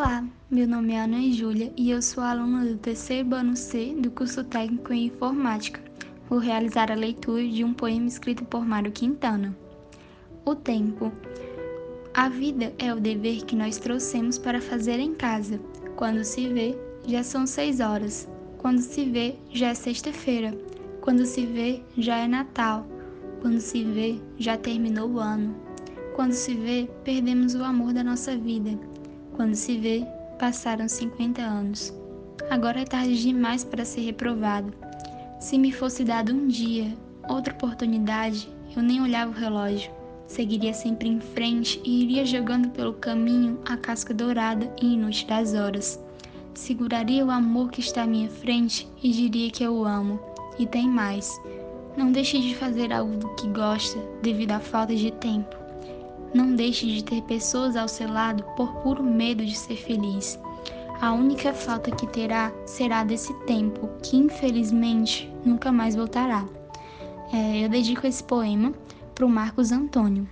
Olá, meu nome é Ana Júlia e eu sou aluna do terceiro ano C do curso técnico em informática. Vou realizar a leitura de um poema escrito por Mário Quintana. O tempo. A vida é o dever que nós trouxemos para fazer em casa. Quando se vê, já são seis horas. Quando se vê, já é sexta-feira. Quando se vê, já é Natal. Quando se vê, já terminou o ano. Quando se vê, perdemos o amor da nossa vida. Quando se vê, passaram 50 anos. Agora é tarde demais para ser reprovado. Se me fosse dado um dia, outra oportunidade, eu nem olhava o relógio. Seguiria sempre em frente e iria jogando pelo caminho a casca dourada e inútil das horas. Seguraria o amor que está à minha frente e diria que eu o amo. E tem mais. Não deixe de fazer algo do que gosta devido à falta de tempo. Não deixe de ter pessoas ao seu lado por puro medo de ser feliz. A única falta que terá será desse tempo, que infelizmente nunca mais voltará. É, eu dedico esse poema para o Marcos Antônio.